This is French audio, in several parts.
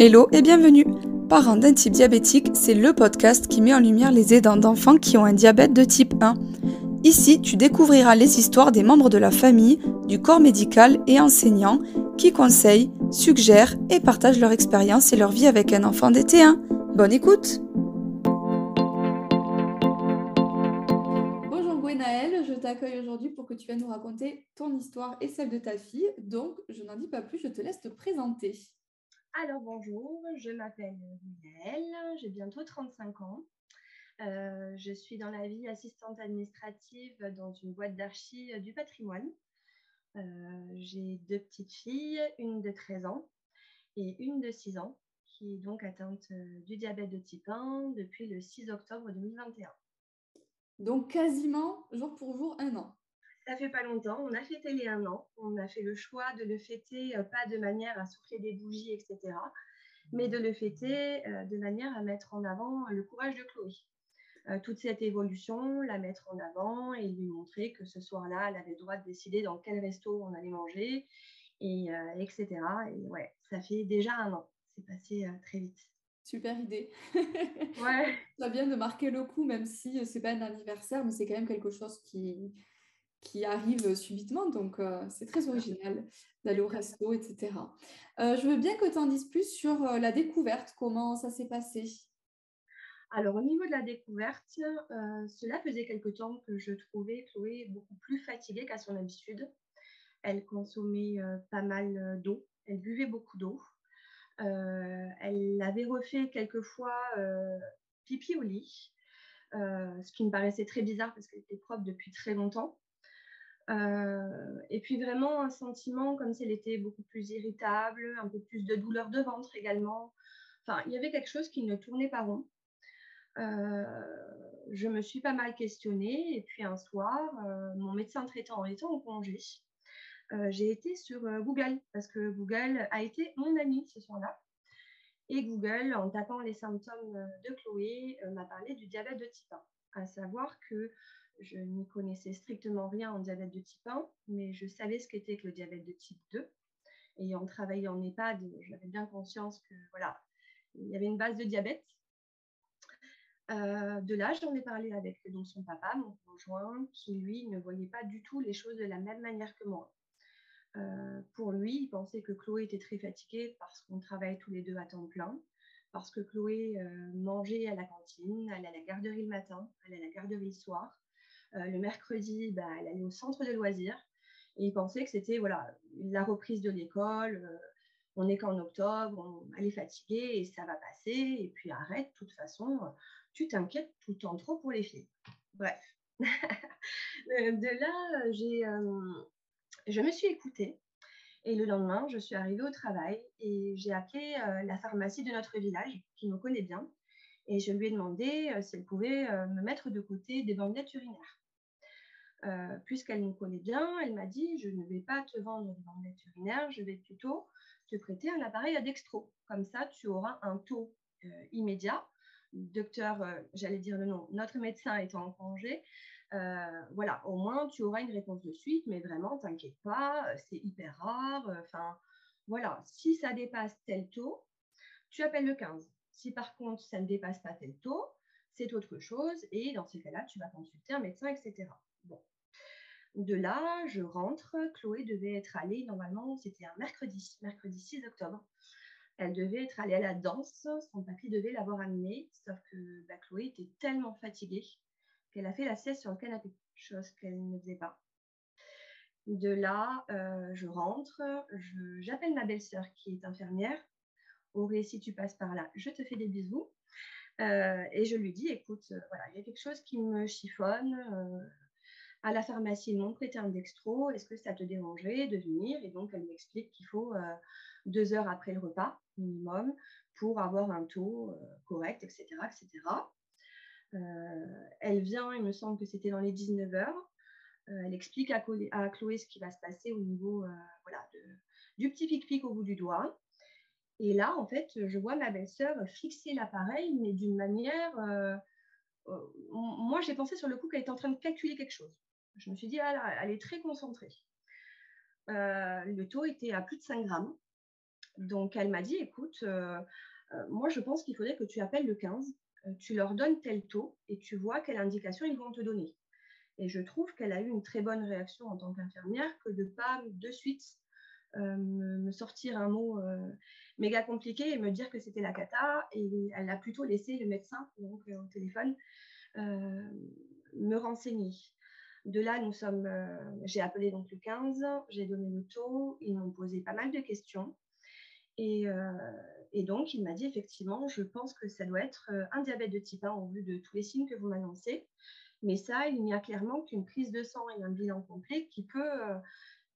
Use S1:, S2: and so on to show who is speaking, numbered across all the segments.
S1: Hello et bienvenue Parents d'un type diabétique, c'est le podcast qui met en lumière les aidants d'enfants qui ont un diabète de type 1. Ici, tu découvriras les histoires des membres de la famille, du corps médical et enseignants qui conseillent, suggèrent et partagent leur expérience et leur vie avec un enfant DT1. Bonne écoute Bonjour Gwenaëlle, je t'accueille aujourd'hui pour que tu viennes nous raconter ton histoire et celle de ta fille. Donc, je n'en dis pas plus, je te laisse te présenter.
S2: Alors bonjour, je m'appelle Miel, j'ai bientôt 35 ans. Euh, je suis dans la vie assistante administrative dans une boîte d'archi du patrimoine. Euh, j'ai deux petites filles, une de 13 ans et une de 6 ans, qui est donc atteinte euh, du diabète de type 1 depuis le 6 octobre 2021.
S1: Donc quasiment jour pour jour un an
S2: ça fait pas longtemps. On a fêté les un an. On a fait le choix de le fêter euh, pas de manière à souffler des bougies, etc., mais de le fêter euh, de manière à mettre en avant le courage de Chloé. Euh, toute cette évolution, la mettre en avant et lui montrer que ce soir-là, elle avait le droit de décider dans quel resto on allait manger, et, etc. Et ouais, ça fait déjà un an. C'est passé très vite.
S1: Super idée. ouais. Ça vient de marquer le coup, même si c'est pas un anniversaire, mais c'est quand même quelque chose qui, qui arrive subitement. Donc, euh, c'est très original d'aller au resto, etc. Euh, je veux bien que tu en dises plus sur euh, la découverte, comment ça s'est passé.
S2: Alors, au niveau de la découverte, cela faisait quelque temps que je trouvais Chloé beaucoup plus fatiguée qu'à son habitude. Elle consommait pas mal d'eau, elle buvait beaucoup d'eau. elle avait refait quelquefois pipi au lit, ce qui me paraissait très bizarre parce qu'elle était propre depuis très longtemps. Euh, et puis vraiment un sentiment comme si elle était beaucoup plus irritable, un peu plus de douleur de ventre également. Enfin, il y avait quelque chose qui ne tournait pas rond. Euh, je me suis pas mal questionnée et puis un soir, euh, mon médecin traitant étant en congé, j'ai été sur Google parce que Google a été mon ami ce soir-là. Et Google, en tapant les symptômes de Chloé, m'a parlé du diabète de type 1, à savoir que je n'y connaissais strictement rien en diabète de type 1, mais je savais ce qu'était le diabète de type 2. Ayant travaillé en EHPAD, j'avais bien conscience que voilà, il y avait une base de diabète. Euh, de là, j'en ai parlé avec donc, son papa, mon conjoint, qui lui ne voyait pas du tout les choses de la même manière que moi. Euh, pour lui, il pensait que Chloé était très fatiguée parce qu'on travaillait tous les deux à temps plein, parce que Chloé euh, mangeait à la cantine, elle allait à la garderie le matin, elle allait à la garderie le soir, le mercredi, bah, elle allait au centre de loisirs et il pensait que c'était voilà, la reprise de l'école. Euh, on n'est qu'en octobre, elle est fatiguée et ça va passer. Et puis arrête, de toute façon, tu t'inquiètes tout le temps trop pour les filles. Bref. Euh, de là, je me suis écoutée. Et le lendemain, je suis arrivée au travail et j'ai appelé la pharmacie de notre village, qui me connaît bien, et je lui ai demandé si elle pouvait me mettre de côté des bandelettes urinaires. Euh, puisqu'elle nous connaît bien, elle m'a dit je ne vais pas te vendre des bandelettes urinaires, je vais plutôt te prêter un appareil à dextro. Comme ça, tu auras un taux euh, immédiat. Docteur, euh, j'allais dire le nom, notre médecin étant en congé, voilà, au moins tu auras une réponse de suite, mais vraiment, t'inquiète pas, c'est hyper rare. Enfin, voilà, si ça dépasse tel taux, tu appelles le 15. Si par contre ça ne dépasse pas tel taux, c'est autre chose, et dans ces cas-là, tu vas consulter un médecin, etc. De là, je rentre. Chloé devait être allée, normalement, c'était un mercredi, mercredi 6 octobre. Elle devait être allée à la danse. Son papy devait l'avoir amenée, sauf que bah, Chloé était tellement fatiguée qu'elle a fait la sieste sur le canapé, chose qu'elle ne faisait pas. De là, euh, je rentre, j'appelle ma belle-sœur qui est infirmière. Auré, si tu passes par là, je te fais des bisous. Euh, et je lui dis, écoute, euh, voilà, il y a quelque chose qui me chiffonne à la pharmacie, ils m'ont prêté un dextro, est-ce que ça te dérangerait de venir? Et donc, elle m'explique qu'il faut euh, deux heures après le repas minimum pour avoir un taux euh, correct, etc. etc. Euh, elle vient, il me semble que c'était dans les 19 heures. elle explique à, Chloé ce qui va se passer au niveau voilà, du petit pic-pic au bout du doigt. Et là, en fait, je vois ma belle-sœur fixer l'appareil, mais d'une manière... moi, j'ai pensé sur le coup qu'elle était en train de calculer quelque chose. Je me suis dit, ah elle est très concentrée. Euh, le taux était à plus de 5 grammes. Donc, elle m'a dit, écoute, moi, je pense qu'il faudrait que tu appelles le 15, tu leur donnes tel taux et tu vois quelle indication ils vont te donner. Et je trouve qu'elle a eu une très bonne réaction en tant qu'infirmière que de pas de suite me, sortir un mot méga compliqué et me dire que c'était la cata. Et elle a plutôt laissé le médecin, donc au téléphone, me renseigner. De là, nous sommes, j'ai appelé donc le 15, j'ai donné le taux, ils m'ont posé pas mal de questions. Et, donc, il m'a dit effectivement, je pense que ça doit être un diabète de type 1 au vu de tous les signes que vous m'annoncez. Mais ça, il n'y a clairement qu'une prise de sang et un bilan complet qui peut,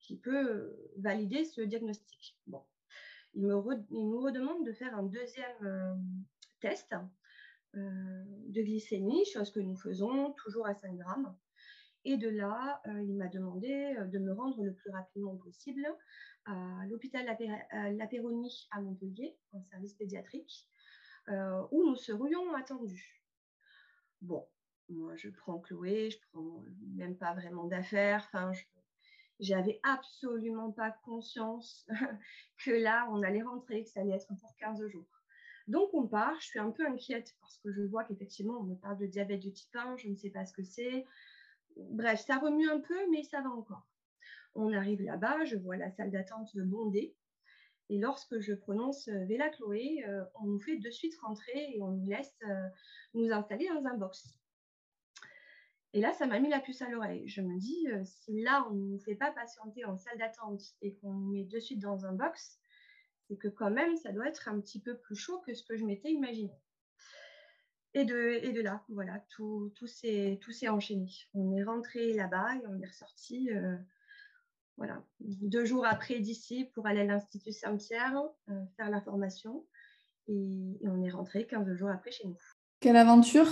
S2: qui peut valider ce diagnostic. Bon. Il, nous redemande de faire un deuxième test de glycémie, chose que nous faisons toujours à 5 grammes. Et de là, il m'a demandé de me rendre le plus rapidement possible à l'hôpital La Péronie à Montpellier, en service pédiatrique, où nous serions attendus. Bon, moi je prends Chloé, je prends même pas vraiment d'affaires. J'avais absolument pas conscience que là, on allait rentrer, que ça allait être pour 15 jours. Donc on part, je suis un peu inquiète parce que je vois qu'effectivement, on me parle de diabète de type 1, je ne sais pas ce que c'est. Bref, ça remue un peu, mais ça va encore. On arrive là-bas, je vois la salle d'attente bondée. Et lorsque je prononce euh, Vela Chloé, euh, on nous fait de suite rentrer et on nous laisse euh, nous installer dans un box. Et là, ça m'a mis la puce à l'oreille. Je me dis, si là, on ne nous fait pas patienter en salle d'attente et qu'on nous met de suite dans un box, c'est que quand même, ça doit être un petit peu plus chaud que ce que je m'étais imaginé. Et de, et là, voilà, tout, tout s'est enchaîné. On est rentré là-bas et on est ressorti voilà, deux jours après d'ici pour aller à l'Institut Saint-Pierre, euh, faire la formation. Et, on est rentré 15 jours après chez nous.
S1: Quelle aventure?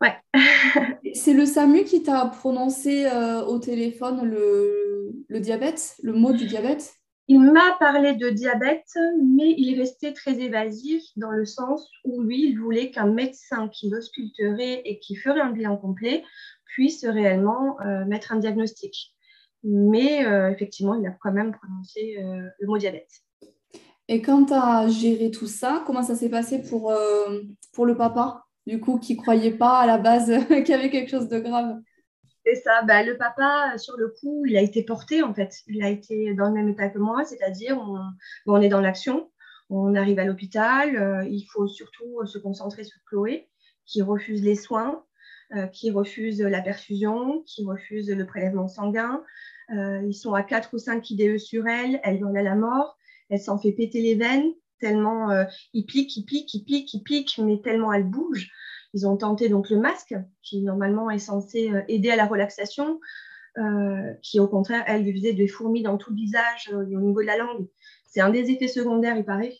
S2: Ouais.
S1: C'est le SAMU qui t'a prononcé euh, au téléphone le, le, diabète, le mot du diabète?
S2: Il m'a parlé de diabète, mais il restait très évasif dans le sens où lui, il voulait qu'un médecin qui l'ausculterait et qui ferait un bilan complet puisse réellement euh, mettre un diagnostic. Mais euh, effectivement, il a quand même prononcé euh, le mot diabète.
S1: Et quand tu as géré tout ça, comment ça s'est passé pour, euh, pour le papa, du coup, qui ne croyait pas à la base qu'il y avait quelque chose de grave
S2: C'est ça. Bah, le papa, sur le coup, il a été porté, en fait. Il a été dans le même état que moi, c'est-à-dire, on, est dans l'action, on arrive à l'hôpital, il faut surtout se concentrer sur Chloé, qui refuse les soins, qui refuse la perfusion, qui refuse le prélèvement sanguin, euh, ils sont à 4 ou 5 IDE sur elle, elle en a la mort, elle s'en fait péter les veines, tellement euh, il pique, il pique, il pique, il pique, mais tellement elle bouge. Ils ont tenté donc le masque, qui normalement est censé euh, aider à la relaxation, qui au contraire, elle lui faisait des fourmis dans tout le visage, au niveau de la langue. C'est un des effets secondaires, il paraît.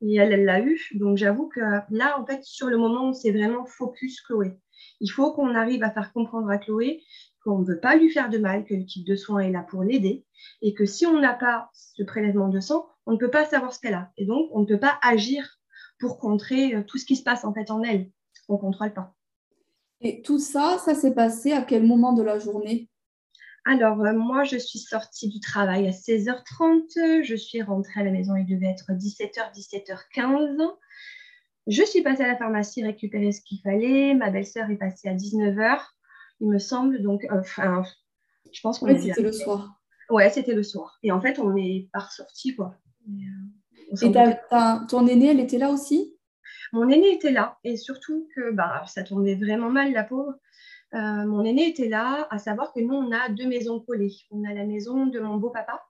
S2: Et elle, elle l'a eu. Donc j'avoue que là, en fait, sur le moment, c'est vraiment focus Chloé. Il faut qu'on arrive à faire comprendre à Chloé qu'on ne veut pas lui faire de mal, que l'équipe de soins est là pour l'aider, et que si on n'a pas ce prélèvement de sang, on ne peut pas savoir ce qu'elle a. Et donc, on ne peut pas agir pour contrer euh, tout ce qui se passe en fait en elle. On ne contrôle pas.
S1: Et tout ça, ça s'est passé à quel moment de la journée?
S2: Alors, euh, moi, je suis sortie du travail à 16h30. Je suis rentrée à la maison, il devait être 17h, 17h15. Je suis passée à la pharmacie récupérer ce qu'il fallait. Ma belle-sœur est passée à 19h il me semble. Donc, enfin, je pense qu'on
S1: C'était le soir.
S2: Ouais, c'était le soir. Et en fait, on est pas ressorti, quoi.
S1: Et, ton aînée, elle était là aussi?
S2: Mon aînée était là. Et surtout que bah, ça tombait vraiment mal, la pauvre. Euh, mon aîné était là, à savoir que nous, on a deux maisons collées. On a la maison de mon beau-papa,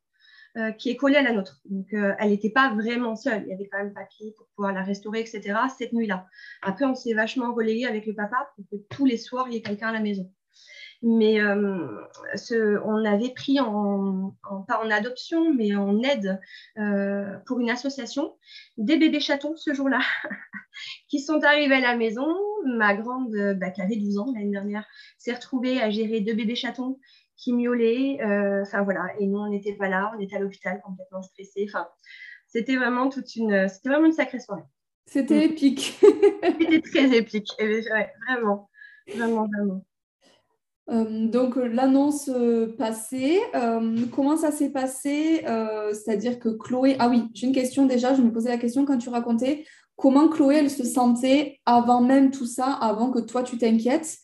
S2: euh, qui est collée à la nôtre. Donc, euh, elle n'était pas vraiment seule. Il y avait quand même papier pour pouvoir la restaurer, etc. cette nuit-là. Après, on s'est vachement relayé avec le papa pour que tous les soirs, il y ait quelqu'un à la maison. Mais euh, ce, on avait pris en, pas en adoption, mais en aide euh, pour une association des bébés chatons ce jour-là qui sont arrivés à la maison. Ma grande, bah, qui avait 12 ans l'année dernière, s'est retrouvée à gérer deux bébés chatons qui miaulaient. Euh, enfin voilà, et nous on n'était pas là, on était à l'hôpital complètement stressés. Enfin, c'était vraiment toute une, c'était vraiment une sacrée soirée.
S1: C'était mm. épique.
S2: c'était très épique, et, vraiment, vraiment, vraiment.
S1: Euh, donc l'annonce euh, passée, comment ça s'est passé C'est-à-dire que Chloé, ah oui, j'ai une question déjà, je me posais la question quand tu racontais comment Chloé, elle se sentait avant même tout ça, avant que toi tu t'inquiètes,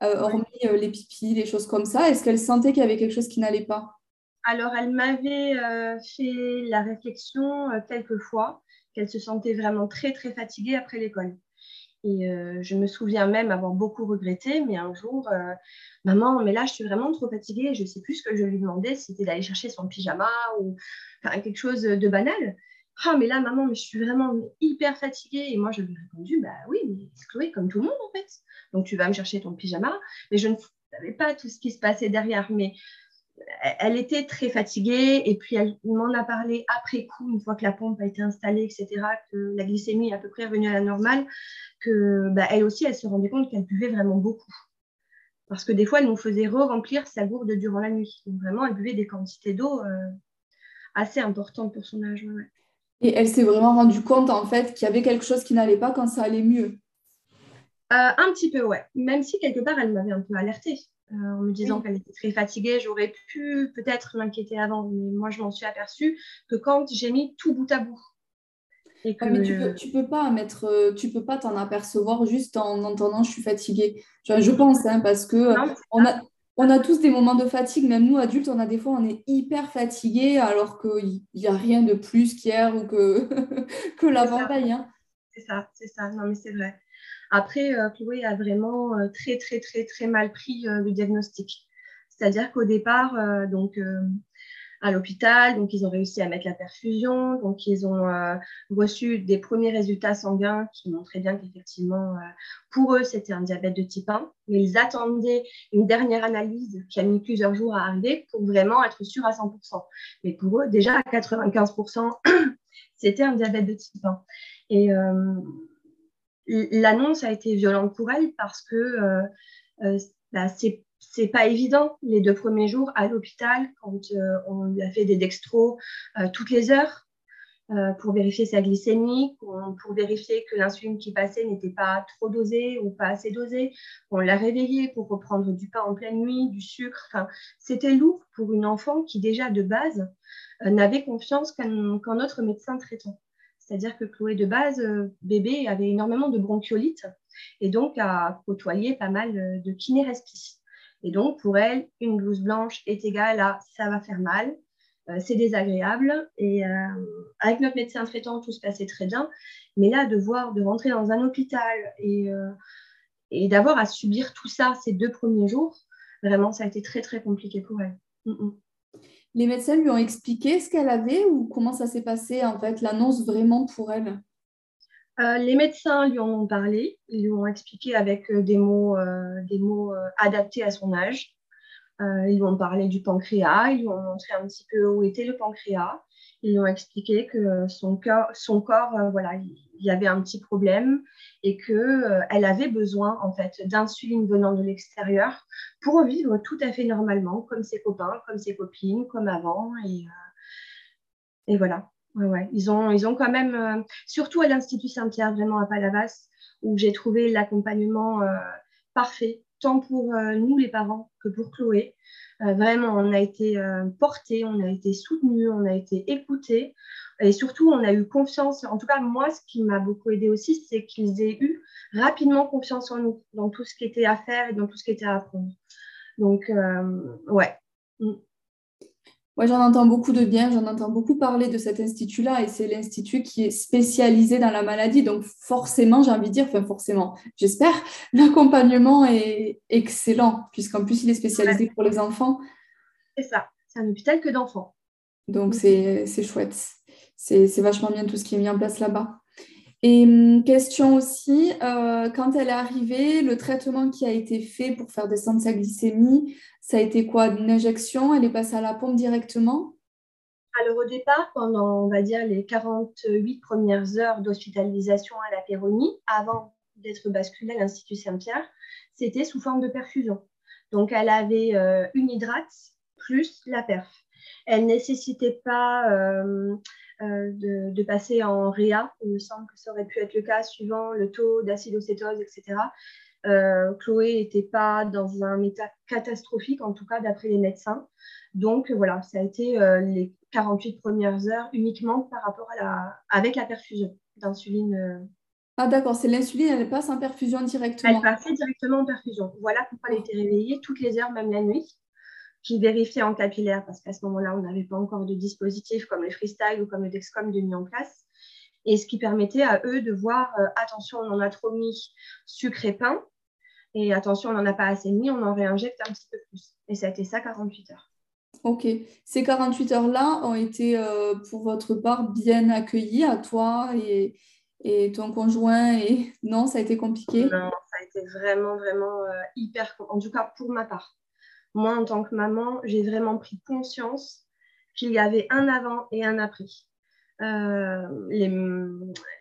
S1: hormis les pipis, les choses comme ça. Est-ce qu'elle sentait qu'il y avait quelque chose qui n'allait pas?
S2: Alors elle m'avait fait la réflexion quelques fois qu'elle se sentait vraiment très très fatiguée après l'école. Et euh, je me souviens même avoir beaucoup regretté, mais un jour, euh, maman, mais là, je suis vraiment trop fatiguée, je ne sais plus ce que je lui demandais, c'était d'aller chercher son pyjama ou quelque chose de banal. Ah, mais là, maman, je suis vraiment hyper fatiguée. Et moi, je lui ai répondu, bah oui, mais Chloé, comme tout le monde, en fait. Donc, tu vas me chercher ton pyjama. Mais je ne savais pas tout ce qui se passait derrière. Mais elle était très fatiguée et puis elle m'en a parlé après coup, une fois que la pompe a été installée, etc., que la glycémie est à peu près revenue à la normale, que bah, elle aussi, elle se rendait compte qu'elle buvait vraiment beaucoup. Parce que des fois, elle nous faisait re-remplir sa gourde durant la nuit. Donc vraiment, elle buvait des quantités d'eau euh, assez importantes pour son âge.
S1: Et elle s'est vraiment rendue compte, en fait, qu'il y avait quelque chose qui n'allait pas quand ça allait mieux.
S2: Euh, un petit peu, ouais. Même si quelque part, elle m'avait un peu alertée. Euh, en me disant qu'elle était très fatiguée. J'aurais pu peut-être m'inquiéter avant, mais moi, je m'en suis aperçue que quand j'ai mis tout bout à bout.
S1: Et ah, mais tu peux, tu peux pas mettre, euh, tu peux pas t'en apercevoir juste en entendant je suis fatiguée. Je, pense, hein, parce que on, a, on a tous des moments de fatigue, même nous adultes, on a des fois on est hyper fatigué alors qu'il n'y a rien de plus qu'hier ou que, que l'avant-veille. Hein.
S2: C'est ça, c'est ça. Non, mais c'est vrai. Après, euh, Chloé a vraiment euh, très, très, très, très mal pris euh, le diagnostic. C'est-à-dire qu'au départ, donc, à l'hôpital, donc ils ont réussi à mettre la perfusion, donc ils ont reçu des premiers résultats sanguins qui montraient bien qu'effectivement, pour eux, c'était un diabète de type 1, mais ils attendaient une dernière analyse qui a mis plusieurs jours à arriver pour vraiment être sûr à 100%. Mais pour eux, déjà à 95%, c'était un diabète de type 1. Et l'annonce a été violente pour elle parce que euh, euh, bah, c'est pas évident les deux premiers jours à l'hôpital quand euh, on lui a fait des dextros toutes les heures pour vérifier sa glycémie, pour vérifier que l'insuline qui passait n'était pas trop dosée ou pas assez dosée. On l'a réveillée pour reprendre du pain en pleine nuit, du sucre. C'était lourd pour une enfant qui déjà de base n'avait confiance qu'en autre médecin traitant. C'est-à-dire que Chloé de base, euh, bébé, avait énormément de bronchiolite et donc a côtoyé pas mal euh, de kinérespi. Et donc pour elle, une blouse blanche est égale à ça va faire mal, euh, c'est désagréable. Et avec notre médecin traitant, tout se passait très bien. Mais là, de voir, de rentrer dans un hôpital et, et d'avoir à subir tout ça ces deux premiers jours, vraiment, ça a été très, très compliqué pour elle. Mm, mm.
S1: Les médecins lui ont expliqué ce qu'elle avait ou comment ça s'est passé, en fait, l'annonce vraiment pour elle?
S2: Euh, les médecins lui ont parlé, lui ont expliqué avec euh, des mots, euh, des mots adaptés à son âge. ils lui ont parlé du pancréas, ils lui ont montré un petit peu où était le pancréas. Ils lui ont expliqué que son, son corps, voilà, il y avait un petit problème et qu'elle avait besoin en fait d'insuline venant de l'extérieur pour vivre tout à fait normalement, comme ses copains, comme ses copines, comme avant. Et, euh, voilà. Ouais, Ils, ont, quand même, euh, surtout à l'Institut Saint-Pierre, vraiment à Palavas, où j'ai trouvé l'accompagnement parfait, pour nous les parents que pour Chloé. vraiment, on a été portés, on a été soutenus, on a été écoutés. Et surtout, on a eu confiance. En tout cas, moi, ce qui m'a beaucoup aidé aussi, c'est qu'ils aient eu rapidement confiance en nous, dans tout ce qui était à faire et dans tout ce qui était à apprendre. Donc, euh, ouais.
S1: Ouais, j'en entends beaucoup de bien, j'en entends beaucoup parler de cet institut-là et c'est l'institut qui est spécialisé dans la maladie. Donc forcément, j'ai envie de dire, enfin forcément, j'espère, l'accompagnement est excellent puisqu'en plus il est spécialisé pour les enfants.
S2: C'est ça, c'est un hôpital que d'enfants.
S1: Donc c'est chouette c'est vachement bien tout ce qui est mis en place là-bas. Et hum, question aussi, euh, quand elle est arrivée, le traitement qui a été fait pour faire descendre sa glycémie, ça a été quoi? Une injection? Elle est passée à la pompe directement?
S2: Alors au départ, pendant on va dire les 48 premières heures d'hospitalisation à la Péronie, avant d'être basculée à l'Institut Saint-Pierre, c'était sous forme de perfusion. Donc elle avait euh, une hydrate plus la perf. Elle nécessitait pas euh, euh, de, passer en réa. Il me semble que ça aurait pu être le cas suivant le taux d'acidocétose, etc. Chloé n'était pas dans un état catastrophique, en tout cas d'après les médecins. Donc voilà, ça a été les 48 premières heures uniquement par rapport à la, avec la perfusion d'insuline.
S1: Ah d'accord, c'est l'insuline, elle passe en perfusion directement.
S2: Elle passait directement en perfusion. Voilà pourquoi elle était réveillée toutes les heures, même la nuit qui vérifiait en capillaire, parce qu'à ce moment-là, on n'avait pas encore de dispositifs comme le freestyle ou comme le Dexcom de mis en place. Et ce qui permettait à eux de voir, euh, attention, on en a trop mis sucre et pain, et attention, on n'en a pas assez mis, on en réinjecte un petit peu plus. Et ça a été ça 48 heures.
S1: Ok. Ces 48 heures-là ont été, euh, pour votre part, bien accueillies à toi et, et ton conjoint et non, ça a été compliqué?
S2: Non, ça a été vraiment, vraiment euh, hyper, en tout cas pour ma part moi, en tant que maman, j'ai vraiment pris conscience qu'il y avait un avant et un après. Euh,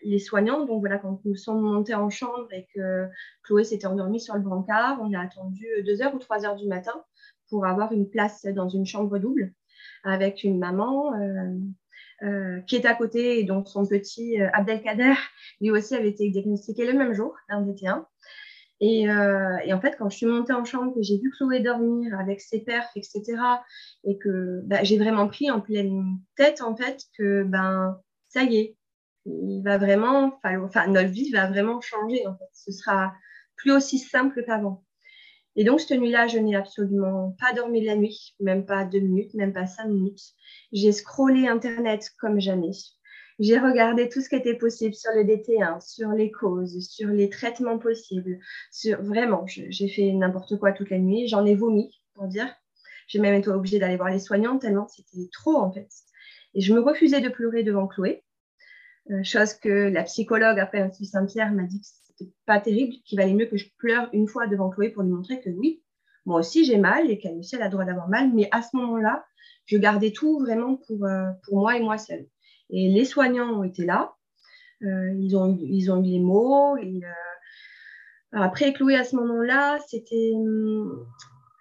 S2: les, soignants, donc voilà, quand nous sommes montés en chambre et que Chloé s'était endormie sur le brancard, on a attendu deux heures ou trois heures du matin pour avoir une place dans une chambre double avec une maman euh, euh, qui est à côté et dont son petit Abdelkader, lui aussi, avait été diagnostiqué le même jour d'un DT1. Euh, et, en fait, quand je suis montée en chambre, que j'ai vu Chloé dormir avec ses perfs, etc., et que bah, j'ai vraiment pris en pleine tête, en fait, que ben, ça y est, il va vraiment, enfin, notre vie va vraiment changer, en fait. Ce sera plus aussi simple qu'avant. Et donc, cette nuit-là, je n'ai absolument pas dormi la nuit, même pas deux minutes, même pas cinq minutes. J'ai scrollé Internet comme jamais. J'ai regardé tout ce qui était possible sur le DT1, sur les causes, sur les traitements possibles. Sur... Vraiment, j'ai fait n'importe quoi toute la nuit. J'en ai vomi, pour dire. J'ai même été obligée d'aller voir les soignants tellement c'était trop, en fait. Et je me refusais de pleurer devant Chloé. Euh, chose que la psychologue après l'Institut Saint-Pierre m'a dit que c'était pas terrible, qu'il valait mieux que je pleure une fois devant Chloé pour lui montrer que oui, moi aussi j'ai mal et qu'elle aussi a le droit d'avoir mal, mais à ce moment-là, je gardais tout vraiment pour, euh, pour moi et moi seule. Et les soignants ont été là. Euh, ils, ont, ils ont eu les mots. Euh, Après, Chloé, à ce moment-là, c'était,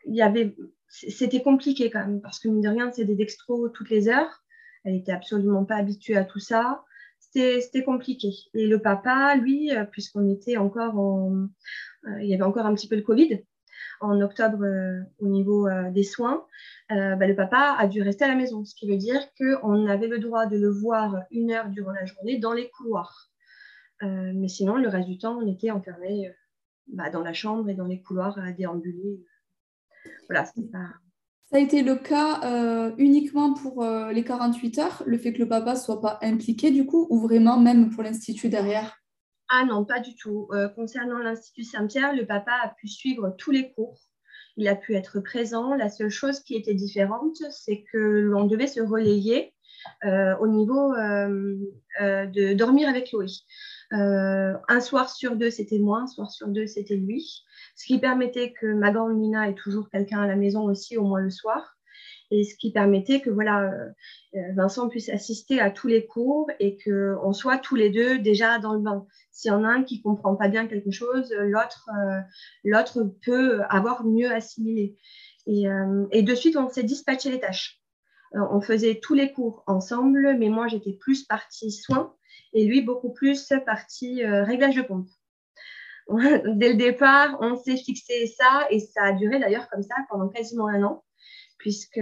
S2: il y avait, c'était compliqué quand même, parce que mine de rien, c'est des dextros toutes les heures. Elle n'était absolument pas habituée à tout ça. C'était compliqué. Et le papa, lui, euh, puisqu'on était encore en. il y avait encore un petit peu le Covid, en octobre euh, au niveau euh, des soins, euh, bah, le papa a dû rester à la maison, ce qui veut dire qu'on avait le droit de le voir une heure durant la journée dans les couloirs. mais sinon, le reste du temps, on était enfermé bah, dans la chambre et dans les couloirs à déambuler. Voilà, pas...
S1: Ça a été le cas uniquement pour les 48 heures, le fait que le papa ne soit pas impliqué du coup, ou vraiment même pour l'institut derrière?
S2: Ah non, pas du tout. Euh, concernant l'Institut Saint-Pierre, le papa a pu suivre tous les cours. Il a pu être présent. La seule chose qui était différente, c'est que l'on devait se relayer euh, au niveau euh, de dormir avec Chloé. un soir sur deux, c'était moi, un soir sur deux, c'était lui. Ce qui permettait que ma grande Nina ait toujours quelqu'un à la maison aussi, au moins le soir et ce qui permettait que voilà, Vincent puisse assister à tous les cours et qu'on soit tous les deux déjà dans le bain. S'il y en a un qui comprend pas bien quelque chose, l'autre euh, l'autre peut avoir mieux assimilé. Et, euh, et de suite, on s'est dispatché les tâches. Euh, on faisait tous les cours ensemble, mais moi, j'étais plus partie soins et lui, beaucoup plus partie réglage de pompe. Dès le départ, on s'est fixé ça et ça a duré d'ailleurs comme ça pendant quasiment un an puisque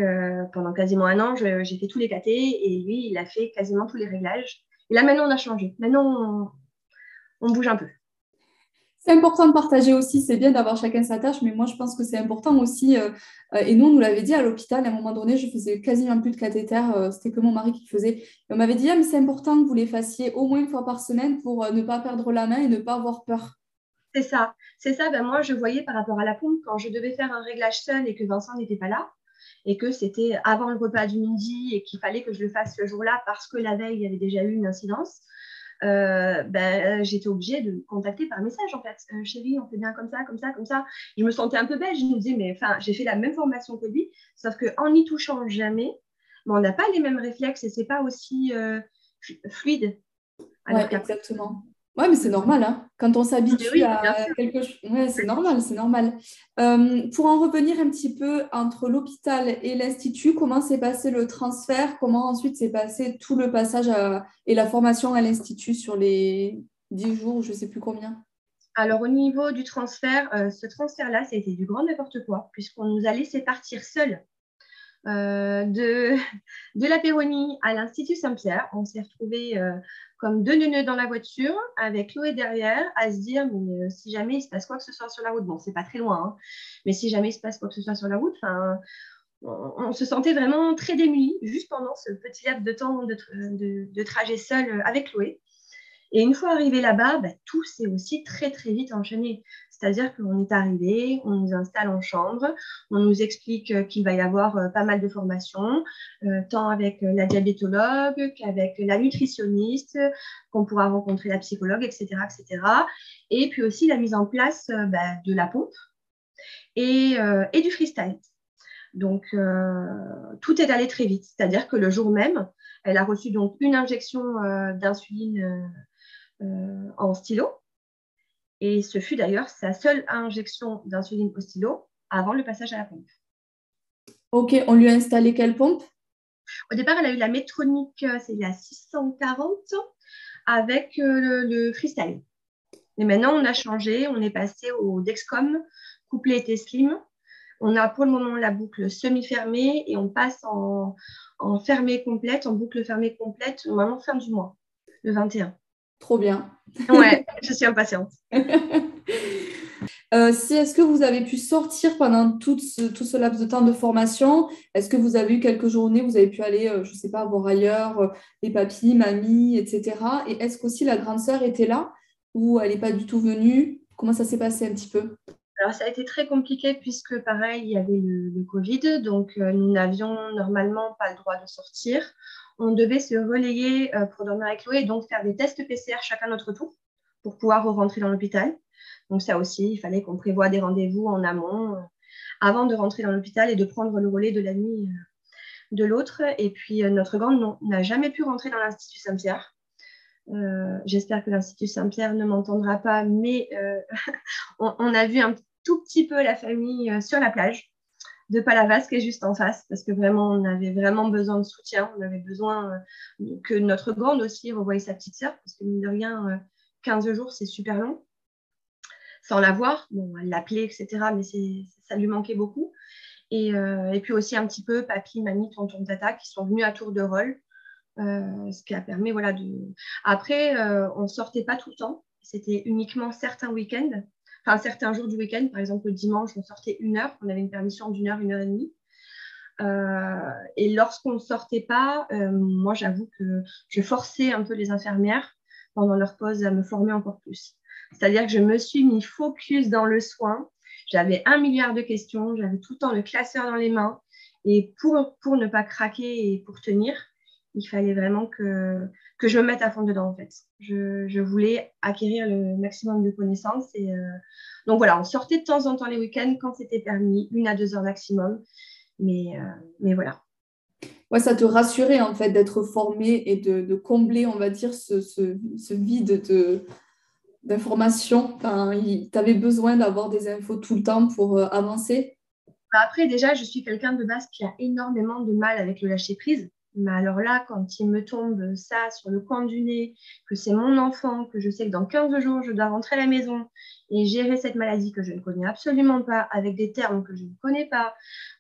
S2: pendant quasiment un an, j'ai fait tous les KT et lui, il a fait quasiment tous les réglages. Et là, maintenant, on a changé. Maintenant, on, bouge un peu.
S1: C'est important de partager aussi, c'est bien d'avoir chacun sa tâche, mais moi je pense que c'est important aussi, euh, et nous on nous l'avait dit à l'hôpital, à un moment donné, je faisais quasiment plus de cathéter, euh, c'était que mon mari qui le faisait. on m'avait dit, ah, mais c'est important que vous les fassiez au moins une fois par semaine pour euh, ne pas perdre la main et ne pas avoir peur.
S2: C'est ça, c'est ça, ben moi je voyais par rapport à la pompe, quand je devais faire un réglage seul et que Vincent n'était pas là, et que c'était avant le repas du midi et qu'il fallait que je le fasse ce jour-là parce que la veille, il y avait déjà eu une incidence, euh, ben, j'étais obligée de contacter par message en fait. Euh, chérie, on fait bien comme ça, comme ça, comme ça. Je me sentais un peu belle. Je me disais, mais enfin, j'ai fait la même formation que lui, sauf qu'en n'y touchant jamais, on n'a pas les mêmes réflexes et c'est pas aussi euh, fluide.
S1: exactement. Oui, mais c'est normal, hein. quand on s'habitue à quelque chose. Ouais, c'est normal, c'est normal. Euh, pour en revenir un petit peu entre l'hôpital et l'Institut, comment s'est passé le transfert? Comment ensuite s'est passé tout le passage et la formation à l'Institut sur les 10 jours, je ne sais plus combien?
S2: Alors, au niveau du transfert, ce transfert-là, été du grand n'importe quoi, puisqu'on nous a laissé partir seuls de, de la Péronie à l'Institut Saint-Pierre. On s'est retrouvés comme deux neuneux dans la voiture, avec Chloé derrière, à se dire mais, si jamais il se passe quoi que ce soit sur la route, bon, c'est pas très loin, hein, mais si jamais il se passe quoi que ce soit sur la route, enfin on, se sentait vraiment très démunis juste pendant ce petit laps de temps de, trajet seul avec Chloé. Et une fois arrivé là-bas, bah, tout s'est aussi très très vite enchaîné. C'est-à-dire qu'on est arrivé, on nous installe en chambre, on nous explique qu'il va y avoir euh, pas mal de formations, euh, tant avec la diabétologue qu'avec la nutritionniste, qu'on pourra rencontrer la psychologue, etc., etc. Et puis aussi la mise en place euh, bah, de la pompe et, du freestyle. Donc, euh, tout est allé très vite. C'est-à-dire que le jour même, elle a reçu donc une injection euh, d'insuline euh, en stylo. Et ce fut d'ailleurs sa seule injection d'insuline au stylo avant le passage à la pompe.
S1: Ok, on lui a installé quelle pompe?
S2: Au départ, elle a eu la Métronique, c'est la 640, avec le, freestyle. Et maintenant, on a changé, on est passé au Dexcom, couplé et Slim, on a pour le moment la boucle semi-fermée et on passe en, fermée complète, en boucle fermée complète, normalement fin du mois, le 21.
S1: Trop bien.
S2: Ouais, je suis impatiente.
S1: Euh, si est-ce que vous avez pu sortir pendant tout ce, laps de temps de formation? Est-ce que vous avez eu quelques journées, vous avez pu aller, euh, je ne sais pas, voir ailleurs, euh, les papis, mamie, etc. Et est-ce qu'aussi la grande sœur était là ou elle n'est pas du tout venue? Comment ça s'est passé un petit peu?
S2: Alors, ça a été très compliqué puisque, pareil, il y avait le, Covid, donc euh, nous n'avions normalement pas le droit de sortir. On devait se relayer euh, pour dormir avec Chloé et donc faire des tests PCR chacun notre tour pour pouvoir rentrer dans l'hôpital. Donc, ça aussi, il fallait qu'on prévoie des rendez-vous en amont euh, avant de rentrer dans l'hôpital et de prendre le relais de la nuit de l'autre. Et puis, notre grande n'a jamais pu rentrer dans l'Institut Saint-Pierre. J'espère que l'Institut Saint-Pierre ne m'entendra pas, mais on, a vu un tout petit peu la famille euh, sur la plage de Palavas qui est juste en face parce que vraiment on avait vraiment besoin de soutien, on avait besoin euh, que notre grande aussi revoie sa petite sœur parce que mine de rien 15 euh, jours c'est super long. Sans la voir, bon elle l'appelait etc mais ça lui manquait beaucoup. Et, puis aussi un petit peu papy, mamie, tonton, tata qui sont venus à tour de rôle ce qui a permis voilà de après on sortait pas tout le temps. C'était uniquement certains week-ends enfin certains jours du week-end, par exemple le dimanche, on sortait une heure, on avait une permission d'une heure, une heure et demie. Euh, et lorsqu'on ne sortait pas, euh, moi j'avoue que je forçais un peu les infirmières pendant leur pause à me former encore plus. C'est-à-dire que je me suis mis focus dans le soin. J'avais un milliard de questions, j'avais tout le temps le classeur dans les mains. Et pour, pour ne pas craquer et pour tenir, il fallait vraiment que, que je me mette à fond dedans en fait. Je, je voulais acquérir le maximum de connaissances et euh, donc voilà, on sortait de temps en temps les week-ends quand c'était permis, une à deux heures maximum, mais, euh, mais voilà.
S1: Ouais, ça te rassurait en fait d'être formé et de, de, combler, on va dire, ce, ce, ce vide de d'informations. Enfin, tu avais besoin d'avoir des infos tout le temps pour euh, avancer?
S2: Après, déjà, je suis quelqu'un de base qui a énormément de mal avec le lâcher prise. Mais alors là, quand il me tombe ça sur le coin du nez, que c'est mon enfant, que je sais que dans 15 jours, je dois rentrer à la maison et gérer cette maladie que je ne connais absolument pas, avec des termes que je ne connais pas,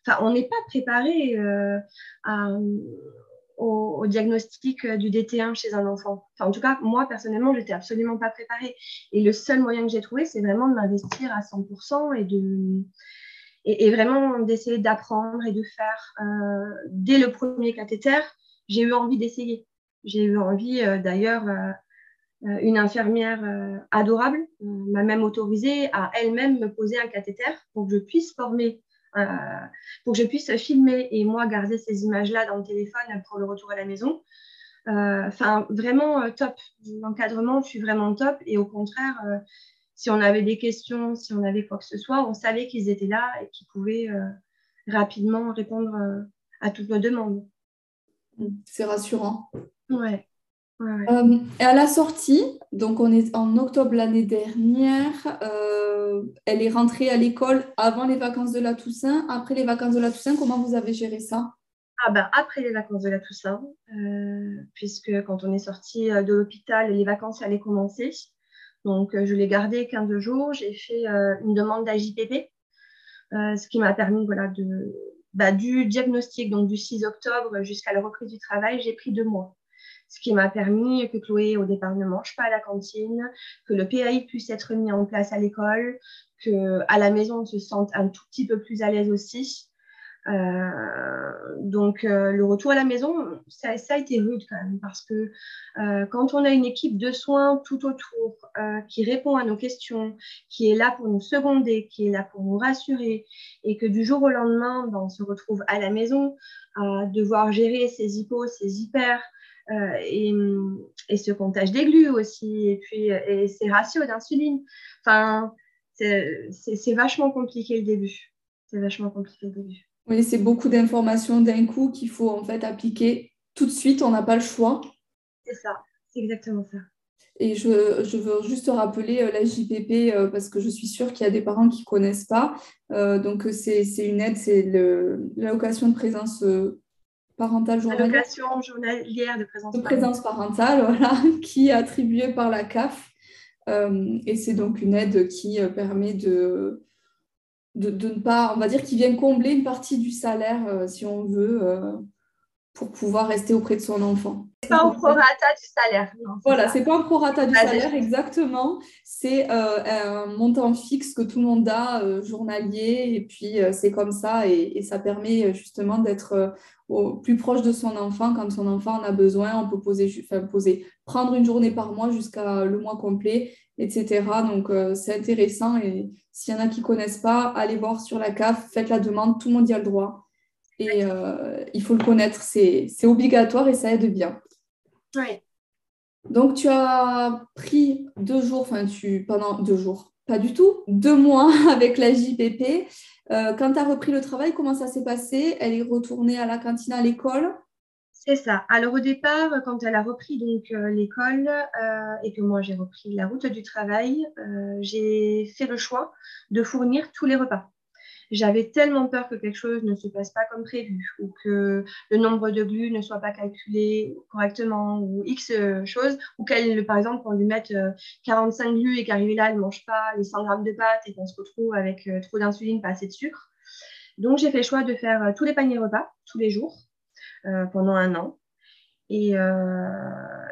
S2: enfin, on n'est pas préparé euh, au, diagnostic du DT1 chez un enfant. En tout cas, moi, personnellement, je n'étais absolument pas préparée. Et le seul moyen que j'ai trouvé, c'est vraiment de m'investir à 100% et de et, vraiment d'essayer d'apprendre et de faire euh, dès le premier cathéter. J'ai eu envie d'essayer. J'ai eu envie, euh, d'ailleurs, euh, une infirmière adorable m'a même autorisé à elle-même me poser un cathéter pour que je puisse former, pour que je puisse filmer et moi garder ces images-là dans le téléphone pour le retour à la maison. Enfin, vraiment top. L'encadrement, je suis vraiment top. Et au contraire, si on avait des questions, si on avait quoi que ce soit, on savait qu'ils étaient là et qu'ils pouvaient euh, rapidement répondre euh, à toutes nos demandes.
S1: C'est rassurant.
S2: Ouais.
S1: Euh, et à la sortie, donc on est en octobre l'année dernière, elle est rentrée à l'école avant les vacances de la Toussaint. Après les vacances de la Toussaint, comment vous avez géré ça?
S2: Ah ben, après les vacances de la Toussaint, puisque quand on est sorti de l'hôpital, les vacances allaient commencer. Donc, je l'ai gardé 15 jours. J'ai fait une demande d'AJPP, ce qui m'a permis voilà, de, bah, du diagnostic, donc du 6 octobre jusqu'à la reprise du travail, j'ai pris deux mois ce qui m'a permis que Chloé, au départ, ne mange pas à la cantine, que le PAI puisse être mis en place à l'école, qu'à la maison, on se sente un tout petit peu plus à l'aise aussi. Euh, donc, euh, le retour à la maison, ça, a été rude quand même, parce que euh, quand on a une équipe de soins tout autour qui répond à nos questions, qui est là pour nous seconder, qui est là pour nous rassurer, et que du jour au lendemain, ben, on se retrouve à la maison à devoir gérer ses hypos, ses hyper, euh, et, ce comptage d'aiguilles aussi, et puis ces ratios d'insuline. Enfin, c'est vachement compliqué le début. C'est vachement compliqué le début.
S1: Oui, c'est beaucoup d'informations d'un coup qu'il faut en fait appliquer tout de suite. On n'a pas le choix.
S2: C'est ça, c'est exactement ça.
S1: Et je, je, veux juste rappeler euh, la JPP euh, parce que je suis sûre qu'il y a des parents qui ne connaissent pas. donc, c'est une aide, c'est l'allocation de présence parentale
S2: journalière. journalière de présence,
S1: de présence parentale, voilà, qui est attribuée par la CAF. Euh, et c'est donc une aide qui euh, permet de, de, ne pas, on va dire, qui vient combler une partie du salaire, euh, si on veut, pour pouvoir rester auprès de son enfant.
S2: C'est pas au prorata du salaire.
S1: voilà, c'est pas un prorata du salaire, exactement. C'est un montant fixe que tout le monde a, journalier, et puis c'est comme ça, et, et, ça permet justement d'être au plus proche de son enfant quand son enfant en a besoin. On peut poser, enfin, poser prendre une journée par mois jusqu'à le mois complet, etc. Donc, euh, c'est intéressant. Et s'il y en a qui ne connaissent pas, allez voir sur la CAF, faites la demande, tout le monde y a le droit. Et euh, il faut le connaître, c'est obligatoire et ça aide bien.
S2: Oui.
S1: Donc, tu as pris deux jours, enfin, tu, pendant deux jours, pas du tout, deux mois avec la JPP. Euh, quand tu as repris le travail, comment ça s'est passé? Elle est retournée à la cantine à l'école?
S2: C'est ça. Alors au départ, quand elle a repris donc euh, l'école euh, et que moi j'ai repris la route du travail, j'ai fait le choix de fournir tous les repas j'avais tellement peur que quelque chose ne se passe pas comme prévu ou que le nombre de glues ne soit pas calculé correctement ou X choses ou qu'elle, par exemple, qu'on lui mette 45 euh, glues et qu'arrivé là, elle ne mange pas les 100 grammes de pâtes et qu'on se retrouve avec euh, trop d'insuline, pas assez de sucre. Donc, j'ai fait le choix de faire euh, tous les paniers repas, tous les jours, pendant un an. Et,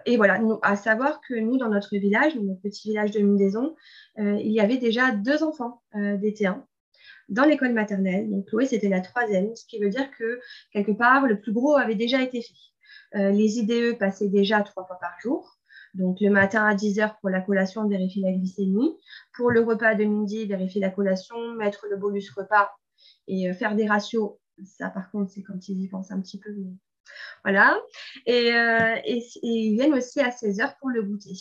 S2: et, voilà, à savoir que nous, dans notre village, notre petit village de Mindaison, il y avait déjà deux enfants d'été 1 dans l'école maternelle. Donc Chloé, c'était la troisième, ce qui veut dire que quelque part, le plus gros avait déjà été fait. Euh, les IDE passaient déjà trois fois par jour. Donc le matin à 10h pour la collation, vérifier la glycémie. Pour le repas de midi, vérifier la collation, mettre le bolus repas et euh, faire des ratios. Ça, par contre, c'est quand ils y pensent un petit peu. Voilà. Et, euh, et, ils viennent aussi à 16h pour le goûter.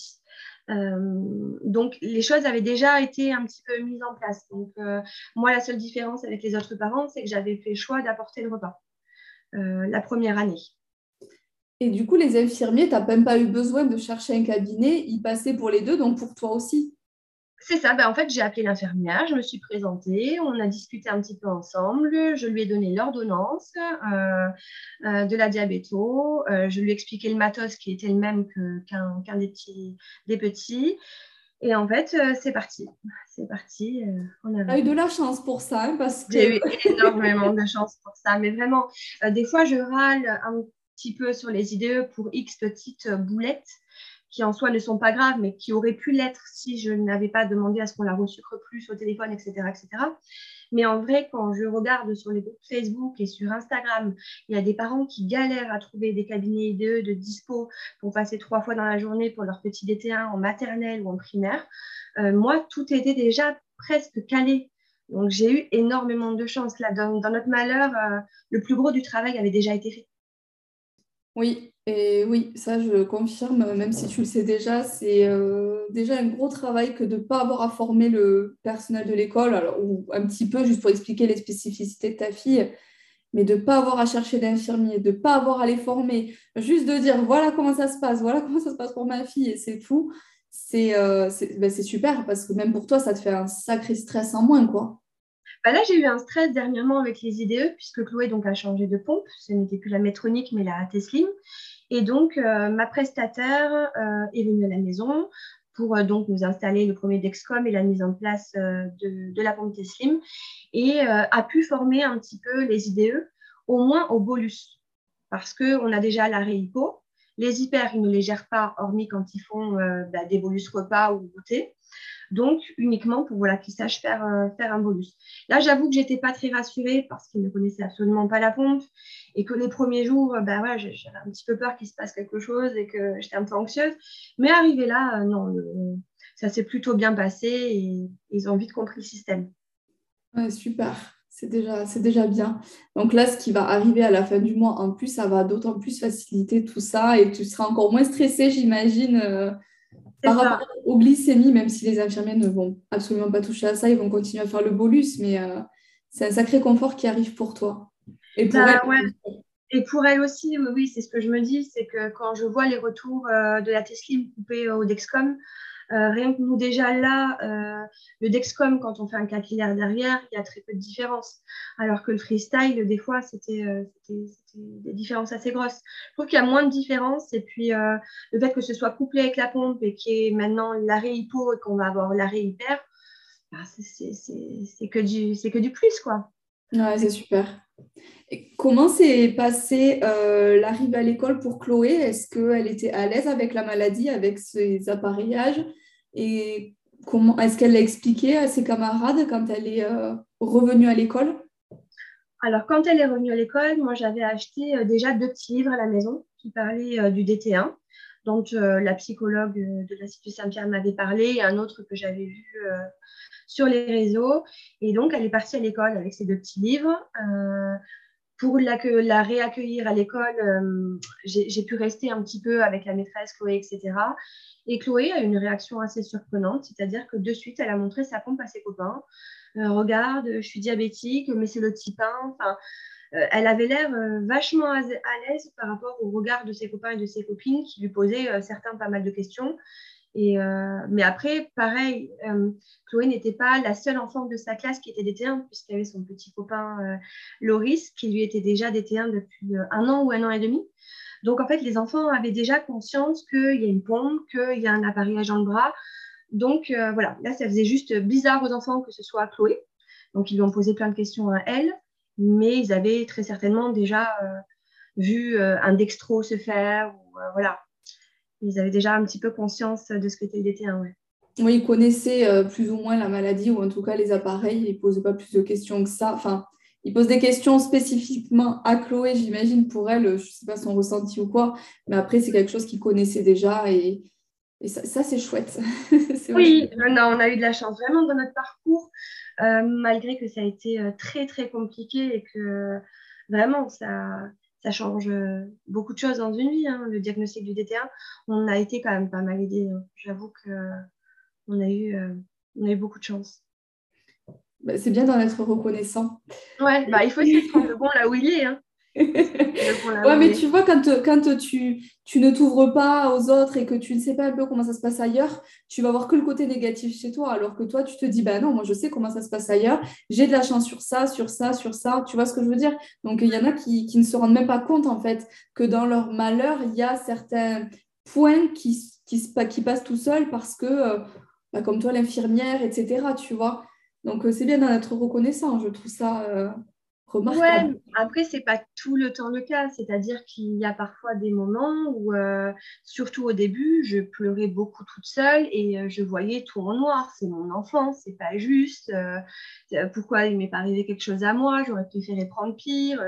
S2: Euh, donc, les choses avaient déjà été un petit peu mises en place. Donc, euh, moi, la seule différence avec les autres parents, c'est que j'avais fait le choix d'apporter le repas la première année.
S1: Et du coup, les infirmiers, tu n'as même pas eu besoin de chercher un cabinet, ils passaient pour les deux, donc pour toi aussi
S2: c'est ça, ben, en fait, j'ai appelé l'infirmière, je me suis présentée, on a discuté un petit peu ensemble, je lui ai donné l'ordonnance euh, euh, de la diabéto, euh, je lui ai expliqué le matos qui était le même qu'un des, petits, des petits. Et en fait, c'est parti. C'est parti.
S1: on a eu de la chance pour ça, hein, parce que...
S2: J'ai eu énormément de chance pour ça, mais vraiment, des fois, je râle un petit peu sur les IDE pour X petites boulettes qui en soi ne sont pas graves, mais qui auraient pu l'être si je n'avais pas demandé à ce qu'on la resucre plus au téléphone, etc., etc. Mais en vrai, quand je regarde sur les groupes Facebook et sur Instagram, il y a des parents qui galèrent à trouver des cabinets IDE de dispo pour passer trois fois dans la journée pour leur petit DT1 en maternelle ou en primaire. Euh, moi, tout était déjà presque calé. Donc, j'ai eu énormément de chance. Là, dans, notre malheur, euh, le plus gros du travail avait déjà été fait.
S1: Oui, et oui, ça je confirme, même si tu le sais déjà, c'est euh, déjà un gros travail que de ne pas avoir à former le personnel de l'école, ou un petit peu juste pour expliquer les spécificités de ta fille, mais de ne pas avoir à chercher d'infirmier, de ne pas avoir à les former, juste de dire voilà comment ça se passe, voilà comment ça se passe pour ma fille, et c'est tout, c'est euh, ben, super parce que même pour toi, ça te fait un sacré stress en moins, quoi.
S2: Bah là, j'ai eu un stress dernièrement avec les IDE, puisque Chloé donc, a changé de pompe. Ce n'était plus la métronique, mais la Teslim. Et donc, euh, ma prestataire euh, est venue à la maison pour donc nous installer le premier Dexcom et la mise en place de, la pompe Teslim et a pu former un petit peu les IDE, au moins au bolus, parce qu'on a déjà la réhypo. Les hyper, ils ne les gèrent pas, hormis quand ils font bah, des bolus repas ou goûter donc uniquement pour voilà, qu'ils sachent faire, euh, faire un bolus. Là, j'avoue que j'étais pas très rassurée parce qu'ils ne connaissaient absolument pas la pompe et que les premiers jours, ben voilà, j'avais un petit peu peur qu'il se passe quelque chose et que j'étais un peu anxieuse. Mais arrivé là, euh, non, ça s'est plutôt bien passé et ils ont vite compris le système.
S1: Super. C'est déjà, c'est déjà bien. Donc là, ce qui va arriver à la fin du mois, en plus, ça va d'autant plus faciliter tout ça et tu seras encore moins stressée, j'imagine, par rapport aux glycémies, même si les infirmiers ne vont absolument pas toucher à ça, ils vont continuer à faire le bolus, mais euh, c'est un sacré confort qui arrive pour toi.
S2: Et pour, bah, elle, et pour elle aussi, oui, c'est ce que je me dis, c'est que quand je vois les retours euh, de la Teslim coupée au Dexcom, euh, rien que nous, déjà là, euh, le Dexcom, quand on fait un capillaire derrière, il y a très peu de différence. Alors que le freestyle, des fois, c'était euh, des différences assez grosses. Je trouve qu'il y a moins de différence. Et puis, le fait que ce soit couplé avec la pompe et qu'il y ait maintenant l'arrêt hypo et qu'on va avoir l'arrêt hyper, bah, c'est que, du, que du plus, quoi.
S1: Ouais, c'est super. Comment s'est passée l'arrivée à l'école pour Chloé? Est-ce qu'elle était à l'aise avec la maladie, avec ses appareillages? Et comment est-ce qu'elle l'a expliqué à ses camarades quand elle est euh, revenue à l'école?
S2: Alors, quand elle est revenue à l'école, moi, j'avais acheté euh, déjà deux petits livres à la maison qui parlaient euh, du DT1, dont la psychologue de l'Institut Saint-Pierre m'avait parlé, et un autre que j'avais vu sur les réseaux. Et donc, elle est partie à l'école avec ces deux petits livres. Pour la, réaccueillir à l'école, j'ai pu rester un petit peu avec la maîtresse Chloé, etc. Et Chloé a une réaction assez surprenante, c'est-à-dire que de suite, elle a montré sa pompe à ses copains. Euh, regarde, je suis diabétique, mais c'est le type 1. Enfin, euh, elle avait l'air euh, vachement à, l'aise par rapport au regard de ses copains et de ses copines qui lui posaient certains pas mal de questions. Et, mais après, pareil, Chloé n'était pas la seule enfant de sa classe qui était DT1, puisqu'elle avait son petit copain Loris, qui lui était déjà DT1 depuis un an ou un an et demi. Donc, en fait, les enfants avaient déjà conscience qu'il y a une pompe, qu'il y a un appareillage dans le bras. Donc, euh, voilà, là, ça faisait juste bizarre aux enfants que ce soit Chloé. Donc, ils lui ont posé plein de questions à elle, mais ils avaient très certainement déjà euh, vu euh, un dextro se faire. voilà, ils avaient déjà un petit peu conscience de ce qu'était le DT1.
S1: Oui, ils connaissaient plus ou moins la maladie, ou en tout cas les appareils, ils ne posaient pas plus de questions que ça. Enfin, il pose des questions spécifiquement à Chloé, j'imagine, pour elle, je ne sais pas son ressenti ou quoi, mais après, c'est quelque chose qu'il connaissait déjà et, ça, c'est chouette.
S2: oui, on a eu de la chance vraiment dans notre parcours, euh, malgré que ça a été euh, très, très compliqué et que vraiment, ça, ça change euh, beaucoup de choses dans une vie. Hein, le diagnostic du DT1, on a été quand même pas mal aidé. Hein. J'avoue qu'on a, eu, on a eu beaucoup de chance.
S1: Bah, c'est bien d'en être reconnaissant.
S2: Ouais, bah, il faut essayer de prendre le bon là où il est. Hein.
S1: Ouais, mais tu vois, quand, quand tu, tu ne t'ouvres pas aux autres et que tu ne sais pas un peu comment ça se passe ailleurs, tu vas voir que le côté négatif chez toi, alors que toi, tu te dis, bah non, moi je sais comment ça se passe ailleurs, j'ai de la chance sur ça, sur ça, sur ça, tu vois ce que je veux dire? Donc il y en a qui, qui, ne se rendent même pas compte, en fait, que dans leur malheur, il y a certains points qui, qui, qui passent tout seuls parce que, euh, bah, comme toi, l'infirmière, etc., tu vois? Donc, euh, c'est bien d'en être reconnaissant. Je trouve ça euh, remarquable.
S2: Ouais, après, c'est pas tout le temps le cas. C'est-à-dire qu'il y a parfois des moments où, euh, surtout au début, je pleurais beaucoup toute seule et je voyais tout en noir. C'est mon enfance, c'est pas juste. pourquoi il m'est pas arrivé quelque chose à moi? J'aurais préféré prendre pire.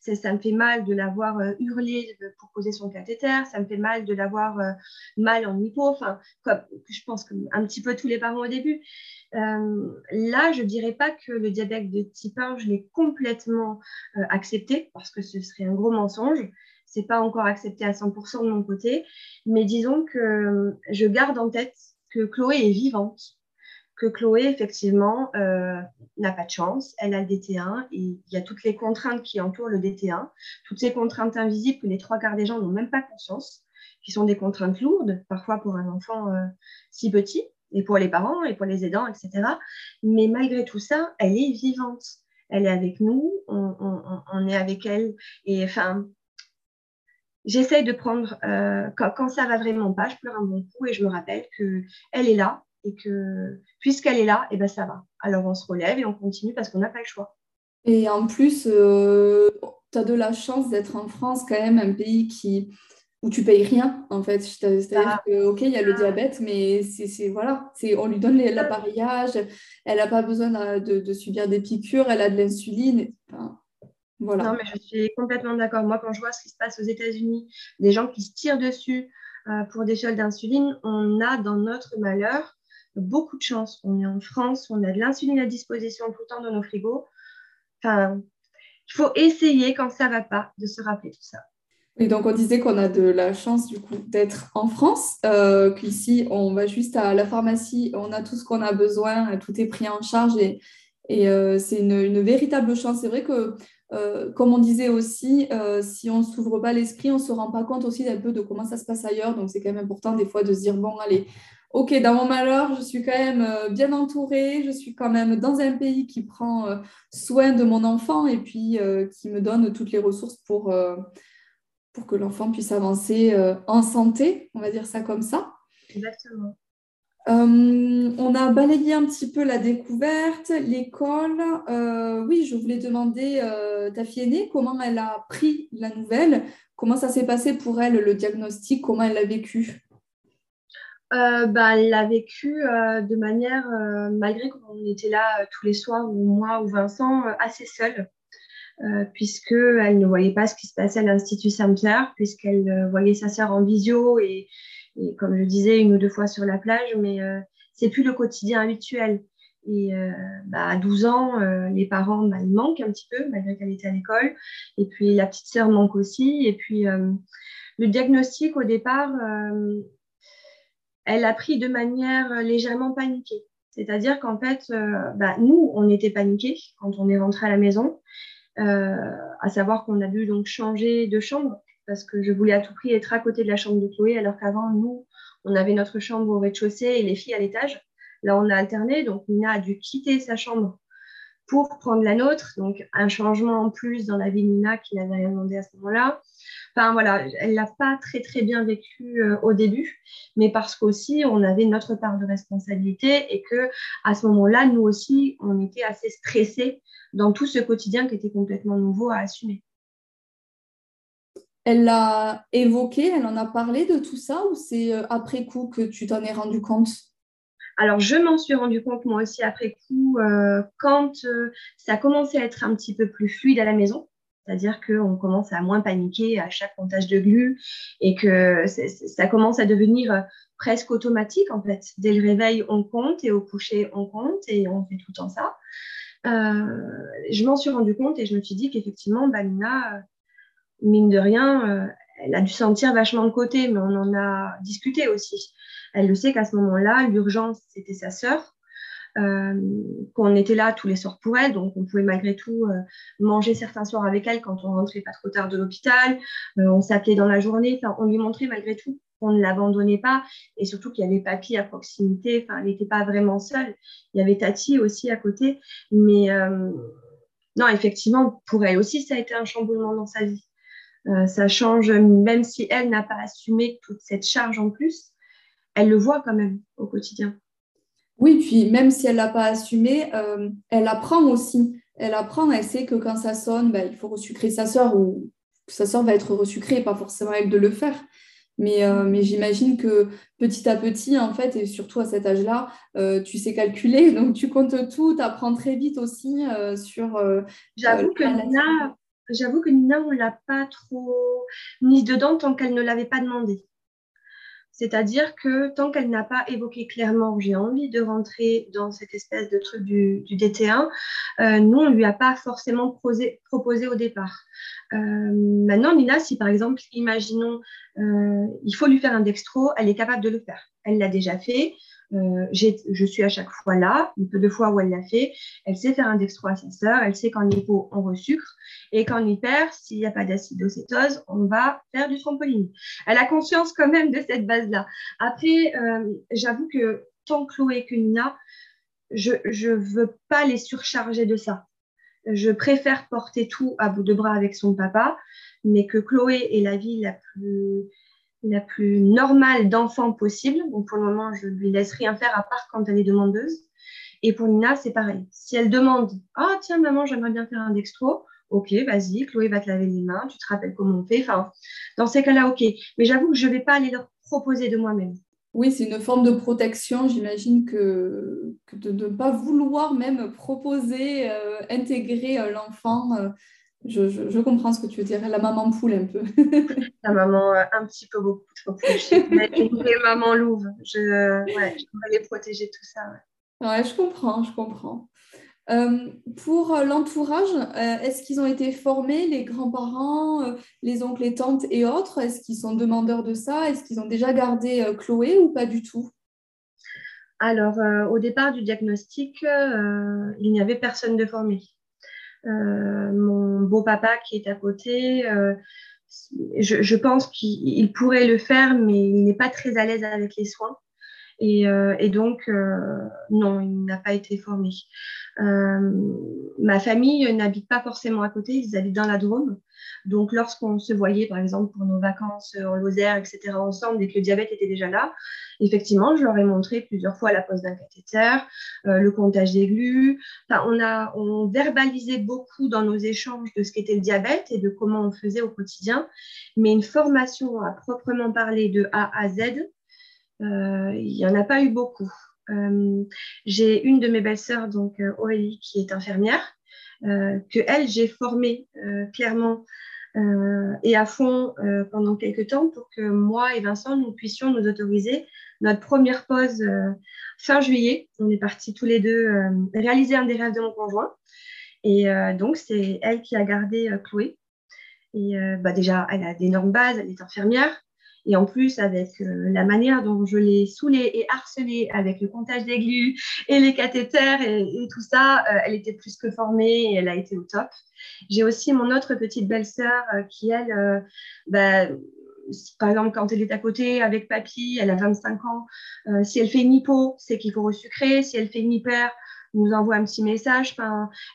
S2: ça me fait mal de l'avoir hurlé pour poser son cathéter. Ça me fait mal de l'avoir mal en hypo. Enfin, comme, je pense que un petit peu tous les parents au début. Euh, là, je ne dirais pas que le diabète de type 1, je l'ai complètement euh, accepté parce que ce serait un gros mensonge. Ce n'est pas encore accepté à 100% de mon côté. Mais disons que euh, je garde en tête que Chloé est vivante, que Chloé, effectivement, n'a pas de chance. Elle a le DT1 et il y a toutes les contraintes qui entourent le DT1, toutes ces contraintes invisibles que les trois quarts des gens n'ont même pas conscience, qui sont des contraintes lourdes, parfois pour un enfant si petit et pour les parents, et pour les aidants, etc. Mais malgré tout ça, elle est vivante. Elle est avec nous, on, est avec elle. Et enfin, j'essaye de prendre, quand, ça va vraiment pas, je pleure un bon coup et je me rappelle qu'elle est là et que puisqu'elle est là, et eh ben ça va. Alors on se relève et on continue parce qu'on n'a pas le choix.
S1: Et en plus, tu as de la chance d'être en France, quand même, un pays qui, où tu payes rien, en fait. C'est-à-dire ah. que, OK, il y a le diabète, mais c'est, voilà, c'est, on lui donne l'appareillage, elle n'a pas besoin de, subir des piqûres, elle a de l'insuline.
S2: voilà. Non, mais je suis complètement d'accord. Moi, quand je vois ce qui se passe aux États-Unis, des gens qui se tirent dessus euh, pour des fioles d'insuline, on a dans notre malheur beaucoup de chance. On est en France, on a de l'insuline à disposition tout le temps dans nos frigos. Enfin, il faut essayer quand ça ne va pas de se rappeler tout ça.
S1: Et donc, on disait qu'on a de la chance du coup d'être en France, euh, qu'ici, on va juste à la pharmacie, on a tout ce qu'on a besoin, tout est pris en charge et, euh, c'est une, véritable chance. C'est vrai que, euh, comme on disait aussi, si on ne s'ouvre pas l'esprit, on ne se rend pas compte aussi un peu de comment ça se passe ailleurs. Donc, c'est quand même important des fois de se dire, bon, allez, ok, dans mon malheur, je suis quand même euh, bien entourée, je suis quand même dans un pays qui prend euh, soin de mon enfant et puis euh, qui me donne toutes les ressources pour, pour que l'enfant puisse avancer en santé, on va dire ça comme ça.
S2: Exactement.
S1: on a balayé un petit peu la découverte, l'école. oui, je voulais demander ta fille aînée comment elle a pris la nouvelle, comment ça s'est passé pour elle le diagnostic, comment elle l'a vécu?
S2: Euh, bah, elle l'a vécu euh, de manière, euh, malgré qu'on était là tous les soirs, ou moi ou Vincent, assez seule, puisqu'elle ne voyait pas ce qui se passait à l'Institut Sainte-Claire, puisqu'elle voyait sa sœur en visio et, comme je disais, une ou deux fois sur la plage, mais c'est plus le quotidien habituel. Et bah, à 12 ans, les parents, bah, ils manquent un petit peu, malgré qu'elle était à l'école. Et puis la petite sœur manque aussi. Et puis le diagnostic, au départ, elle a pris de manière euh, légèrement paniquée. C'est-à-dire qu'en fait, euh, bah, nous, on était paniqués quand on est rentré à la maison, euh, à savoir qu'on a dû donc changer de chambre parce que je voulais à tout prix être à côté de la chambre de Chloé, alors qu'avant, nous, on avait notre chambre au rez-de-chaussée et les filles à l'étage. Là, on a alterné, donc Nina a dû quitter sa chambre pour prendre la nôtre. Donc, un changement en plus dans la vie de Nina qui n'avait rien demandé à ce moment-là. Enfin, voilà, elle l'a pas très, très bien vécu euh, au début, mais parce qu'aussi, on avait notre part de responsabilité et que à ce moment-là, nous aussi, on était assez stressés dans tout ce quotidien qui était complètement nouveau à assumer.
S1: Elle l'a évoqué, elle en a parlé de tout ça ou c'est euh, après coup que tu t'en es rendu compte?
S2: Alors, je m'en suis rendu compte moi aussi après coup, euh, quand euh, ça a commencé à être un petit peu plus fluide à la maison, c'est-à-dire qu'on commence à moins paniquer à chaque montage de glu et que ça commence à devenir euh, presque automatique en fait. Dès le réveil, on compte et au coucher, on compte et on fait tout le temps ça. je m'en suis rendu compte et je me suis dit qu'effectivement, Balina, mine de rien, elle a dû sentir vachement de côté, mais on en a discuté aussi. Elle le sait qu'à ce moment-là, l'urgence, c'était sa sœur, euh, qu'on était là tous les soirs pour elle, donc on pouvait malgré tout euh, manger certains soirs avec elle quand on rentrait pas trop tard de l'hôpital, euh, on s'appelait dans la journée, on lui montrait malgré tout qu'on ne l'abandonnait pas, et surtout qu'il y avait Papy à proximité, enfin, elle n'était pas vraiment seule, il y avait Tati aussi à côté, mais non, effectivement, pour elle aussi, ça a été un chamboulement dans sa vie. ça change, même si elle n'a pas assumé toute cette charge en plus, elle le voit quand même au quotidien.
S1: Oui, puis même si elle ne l'a pas assumé, euh, elle apprend aussi. Elle apprend, elle sait que quand ça sonne, ben, il faut resucrer sa sœur ou sa sœur va être resucrée, pas forcément elle de le faire. Mais, euh, mais j'imagine que petit à petit, en fait, et surtout à cet âge-là, euh, tu sais calculer, donc tu comptes tout, tu apprends très vite aussi sur...
S2: j'avoue, que Nina, j'avoue que Nina, on ne l'a pas trop mise dedans tant qu'elle ne l'avait pas demandé. C'est-à-dire que tant qu'elle n'a pas évoqué clairement j'ai envie de rentrer dans cette espèce de truc du, DT1, euh, nous, on ne lui a pas forcément proposé au départ. Euh, maintenant, Nina, si par exemple, imaginons, euh, il faut lui faire un dextro, elle est capable de le faire. Elle l'a déjà fait. Euh, je suis à chaque fois là, une peu de fois où elle l'a fait. Elle sait faire un dextro à sa sœur, elle sait qu'en hypo, on resucre. Et qu'en hyper, s'il n'y a pas d'acidocétose, on va faire du trampoline. Elle a conscience quand même de cette base-là. Après, euh, j'avoue que tant Chloé que Nina, je ne veux pas les surcharger de ça. je préfère porter tout à bout de bras avec son papa, mais que Chloé est la vie la plus, la plus normale d'enfant possible. Donc pour le moment, je lui laisse rien faire à part quand elle est demandeuse. Et pour Nina, c'est pareil. Si elle demande Ah, tiens, maman, j'aimerais bien faire un dextro, ok, vas-y, Chloé va te laver les mains, tu te rappelles comment on fait. Dans ces cas-là, ok. Mais j'avoue que je ne vais pas aller leur proposer de moi-même.
S1: Oui, c'est une forme de protection. J'imagine que, de ne pas vouloir même proposer, euh, intégrer euh, l'enfant. Euh, je, comprends ce que tu veux dire. La maman poule un peu.
S2: La maman un petit peu beaucoup trop. Les mamans louve. Je, ouais, les protéger tout ça.
S1: Ouais. je comprends, je comprends. Euh, pour l'entourage, euh, est-ce qu'ils ont été formés, les grands-parents, euh, les oncles et tantes et autres? Est-ce qu'ils sont demandeurs de ça? Est-ce qu'ils ont déjà gardé Chloé ou pas du tout?
S2: Alors, au départ du diagnostic, il n'y avait personne de formé. Mon beau-papa qui est à côté, je, je, pense qu'il pourrait le faire, mais il n'est pas très à l'aise avec les soins. Et, et donc, non, il n'a pas été formé. Euh, ma famille n'habite pas forcément à côté, ils habitent dans la Drôme. Donc, lorsqu'on se voyait, par exemple, pour nos vacances en Lozère, etc., ensemble, et que le diabète était déjà là, effectivement, je leur ai montré plusieurs fois la pose d'un cathéter, euh, le comptage des glues. Enfin, on a on verbalisait beaucoup dans nos échanges de ce qu'était le diabète et de comment on faisait au quotidien. Mais une formation à proprement parler de A à Z, euh, il n'y en a pas eu beaucoup. Euh, j'ai une de mes belles-sœurs, donc euh, Aurélie, qui est infirmière, euh, que elle, j'ai formée clairement et à fond pendant quelques temps pour que moi et Vincent, nous puissions nous autoriser notre première pause fin juillet. On est partis tous les deux réaliser un des rêves de mon conjoint. Et donc, c'est elle qui a gardé Chloé. Et bah déjà, elle a d'énormes bases, elle est infirmière. Et en plus, avec euh, la manière dont je l'ai saoulée et harcelée avec le comptage des et les cathéters et, tout ça, euh, elle était plus que formée et elle a été au top. J'ai aussi mon autre petite belle-sœur euh, qui, elle, bah, par exemple, quand elle est à côté avec papy, elle a 25 ans, si elle fait une hypo, c'est qu'il faut resucrer. Si elle fait une hyper, nous envoie un petit message.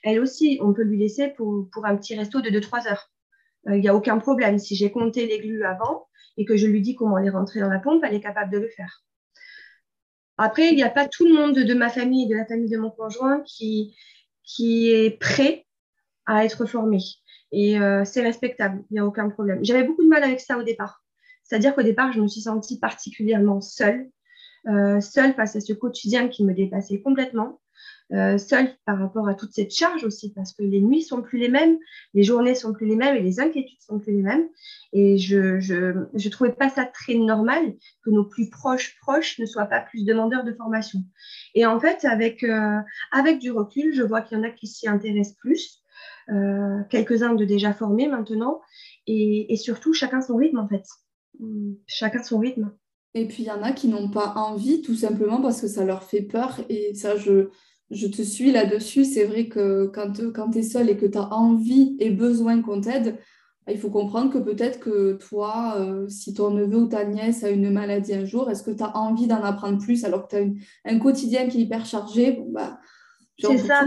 S2: Elle aussi, on peut lui laisser pour, pour un petit resto de 2-3 heures. Il n'y a aucun problème. Si j'ai compté les glues avant, et que je lui dis comment les rentrer dans la pompe, elle est capable de le faire. Après, il n'y a pas tout le monde de ma famille et de la famille de mon conjoint qui, qui est prêt à être formé. Et euh, c'est respectable, il n'y a aucun problème. J'avais beaucoup de mal avec ça au départ. C'est-à-dire qu'au départ, je me suis sentie particulièrement seule, euh, seule face à ce quotidien qui me dépassait complètement. Euh, seule par rapport à toute cette charge aussi, parce que les nuits sont plus les mêmes, les journées sont plus les mêmes et les inquiétudes sont plus les mêmes. Et je je, je trouvais pas ça très normal que nos plus proches proches ne soient pas plus demandeurs de formation. Et en fait, avec euh, avec du recul, je vois qu'il y en a qui s'y intéressent plus, euh, quelques-uns de déjà formés maintenant, et, et surtout chacun son rythme en fait, chacun son rythme.
S1: Et puis il y en a qui n'ont pas envie, tout simplement parce que ça leur fait peur. Et ça, je, je te suis là-dessus. C'est vrai que quand, quand tu es seul et que tu as envie et besoin qu'on t'aide, bah, il faut comprendre que peut-être que toi, euh, si ton neveu ou ta nièce a une maladie un jour, est-ce que tu as envie d'en apprendre plus alors que tu as un quotidien qui est hyper chargé? Bon, bah,
S2: C'est ça.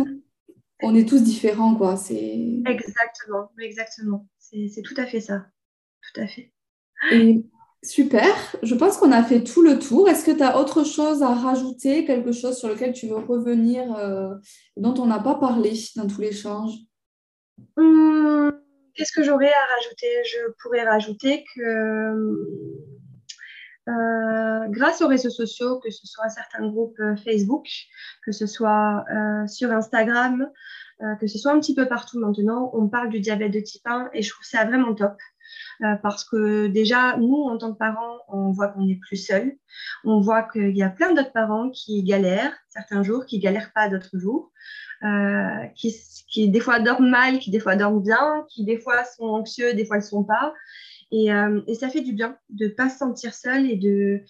S1: on est tous différents, quoi.
S2: Exactement, exactement. C'est tout à fait ça. Tout à fait.
S1: Super, je pense qu'on a fait tout le tour. Est-ce que tu as autre chose à rajouter, quelque chose sur lequel tu veux revenir, euh, dont on n'a pas parlé dans tout l'échange
S2: hum, Qu'est-ce que j'aurais à rajouter? Je pourrais rajouter que euh, grâce aux réseaux sociaux, que ce soit certains groupes euh, Facebook, que ce soit sur Instagram, que ce soit un petit peu partout maintenant, on parle du diabète de type 1 et je trouve ça vraiment top. Euh, parce que déjà, nous, en tant que parents, on voit qu'on n'est plus seul. On voit qu'il y a plein d'autres parents qui galèrent certains jours, qui galèrent pas d'autres jours, euh, qui, des fois dorment mal, qui des fois dorment bien, qui des fois sont anxieux, des fois ne le sont pas. Et, euh, et, ça fait du bien de ne pas se sentir seul et de,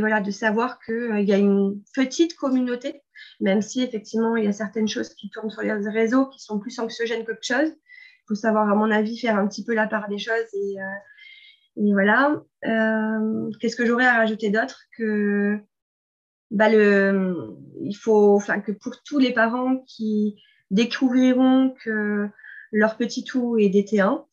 S2: voilà, de savoir qu'il y a une petite communauté, même si effectivement il y a certaines choses qui tournent sur les réseaux qui sont plus anxiogènes qu'autre chose faut savoir, à mon avis, faire un petit peu la part des choses. Et, euh, voilà. Euh, qu'est-ce que j'aurais à rajouter d'autre que bah, le, il faut, enfin, que pour tous les parents qui, découvriront que leur petit tout est DT1,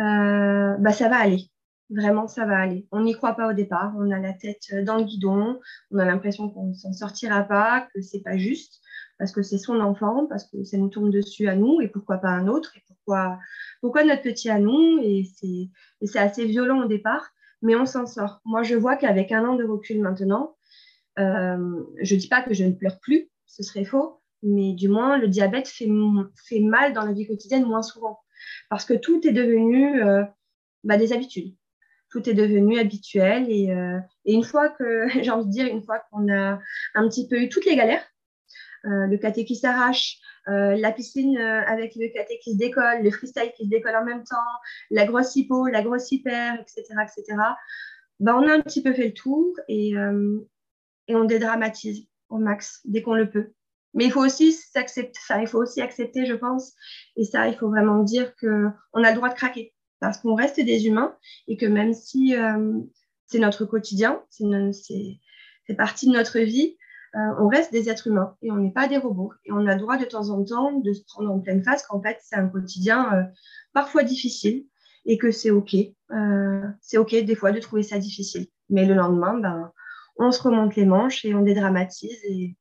S2: euh, bah, ça va aller. Vraiment, ça va aller. On n'y croit pas au départ. On a la tête dans le guidon. On a l'impression qu'on ne s'en sortira pas, que c'est pas juste, parce que c'est son enfant, parce que ça nous tourne dessus à nous, et pourquoi pas un autre, pourquoi, notre petit à nous. Et c'est assez violent au départ, mais on s'en sort. Moi, je vois qu'avec un an de recul maintenant, euh, je ne dis pas que je ne pleure plus, ce serait faux, mais du moins, le diabète fait, mal dans la vie quotidienne moins souvent. Parce que tout est devenu euh, bah, des habitudes. Tout est devenu habituel. Et, euh, une fois que, j'ai envie de dire, une fois qu'on a un petit peu eu toutes les galères, le caté qui s'arrache, la piscine avec le caté qui se décolle, le freestyle qui se décolle en même temps, la grosse hypo, la grosse hyper, etc., etc. Bah, on a un petit peu fait le tour et, et on dédramatise au max dès qu'on le peut. Mais il faut aussi s'accepter, il faut aussi accepter, je pense, et ça, il faut vraiment dire qu'on a le droit de craquer, parce qu'on reste des humains et que même si euh, c'est notre quotidien, c'est partie de notre vie, euh, on reste des êtres humains et on n'est pas des robots. Et on a le droit de temps en temps de se prendre en pleine face qu'en fait, c'est un quotidien euh, parfois difficile et que c'est OK. c'est OK des fois de trouver ça difficile. Mais le lendemain, ben, on se remonte les manches et on dédramatise et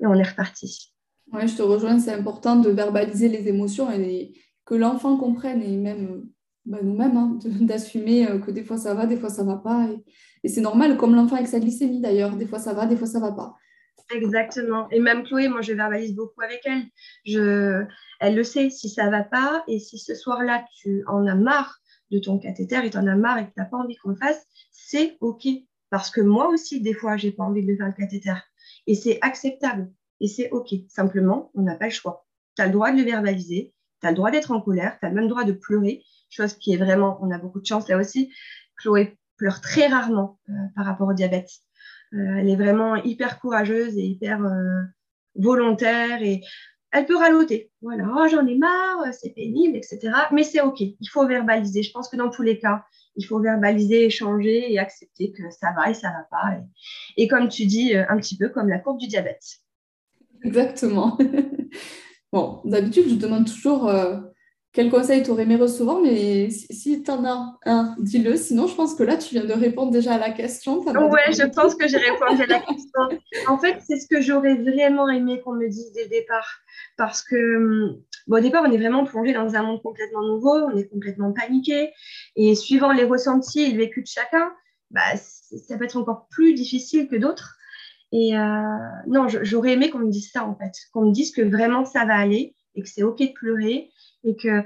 S2: et on est reparti.
S1: Oui, je te rejoins, c'est important de verbaliser les émotions et que l'enfant comprenne et même bah, nous-mêmes, hein, d'assumer euh, que des fois ça va, des fois ça va pas. Et, c'est normal, comme l'enfant avec sa glycémie d'ailleurs, des fois ça va, des fois ça va pas.
S2: Exactement. Et même Chloé, moi je verbalise beaucoup avec elle. Elle le sait si ça va pas et si ce soir-là tu en as marre de ton cathéter et tu en as marre et que tu n'as pas envie qu'on le fasse, c'est OK. Parce que moi aussi, des fois, j'ai pas envie de faire le cathéter. Et c'est acceptable. Et c'est OK. Simplement, on n'a pas le choix. Tu as le droit de le verbaliser. Tu as le droit d'être en colère. Tu as le même droit de pleurer. Chose qui est vraiment, on a beaucoup de chance là aussi. Chloé pleure très rarement euh, par rapport au diabète. Euh, elle est vraiment hyper courageuse et hyper euh, volontaire et elle peut raloter. Voilà, oh, j'en ai marre, c'est pénible, etc. Mais c'est OK. Il faut verbaliser. Je pense que dans tous les cas, il faut verbaliser, échanger et accepter que ça va et ça va pas. Et, comme tu dis, euh, un petit peu comme la courbe du diabète.
S1: Exactement. bon, d'habitude, je demande toujours euh, quel conseil tu aurais aimé recevoir, mais si, tu en as un, dis-le. Sinon, je pense que là, tu viens de répondre déjà à la question.
S2: Oui, je pense que j'ai répondu à la question. En fait, c'est ce que j'aurais vraiment aimé qu'on me dise dès le départ. Parce que hum, au départ, on est vraiment plongé dans un monde complètement nouveau, on est complètement paniqué. Et suivant les ressentis et le vécu de chacun, bah, ça peut être encore plus difficile que d'autres. Et euh, non, j'aurais aimé qu'on me dise ça, en fait. Qu'on me dise que vraiment ça va aller et que c'est OK de pleurer et que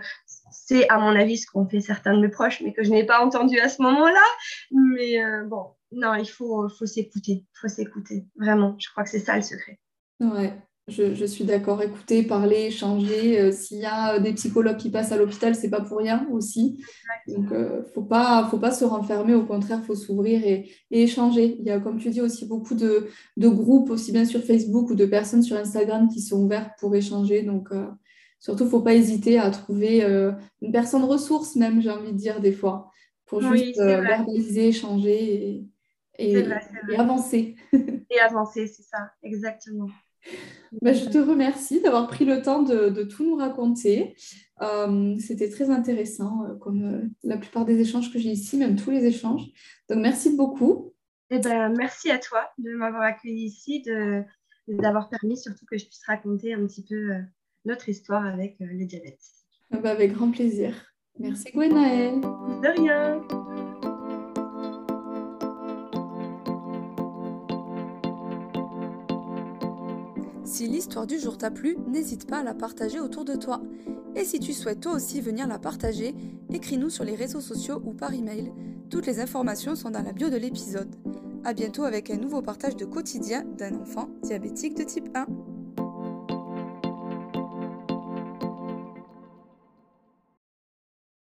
S2: c'est, à mon avis, ce qu'ont fait certains de mes proches, mais que je n'ai pas entendu à ce moment-là. Mais euh, bon, non, il faut, faut s'écouter. Faut s'écouter. Vraiment, je crois que c'est ça le secret.
S1: Ouais. Je, suis d'accord. Écouter, parler, échanger. Euh, s'il y a euh, des psychologues qui passent à l'hôpital, c'est pas pour rien aussi. Donc, euh, faut pas, faut pas se renfermer. Au contraire, faut s'ouvrir et, échanger. Il y a, comme tu dis, aussi beaucoup de, groupes, aussi bien sur Facebook ou de personnes sur Instagram qui sont ouvertes pour échanger. Donc, surtout, faut pas hésiter à trouver une personne ressource, même, j'ai envie de dire des fois, pour juste verbaliser, échanger et, et avancer.
S2: et avancer, c'est ça, exactement.
S1: Bah, je te remercie d'avoir pris le temps de, tout nous raconter. Euh, c'était très intéressant, euh, comme euh, la plupart des échanges que j'ai ici, même tous les échanges. Donc, merci beaucoup.
S2: Eh ben, merci à toi de m'avoir accueilli ici, de, d'avoir permis surtout que je puisse raconter un petit peu notre histoire avec le diabète.
S1: Ah bah, avec grand plaisir. Merci Gwenaëlle.
S2: De rien.
S1: Si l'histoire du jour t'a plu, n'hésite pas à la partager autour de toi. Et si tu souhaites toi aussi venir la partager, écris-nous sur les réseaux sociaux ou par email. Toutes les informations sont dans la bio de l'épisode. A bientôt avec un nouveau partage de quotidien d'un enfant diabétique de type 1.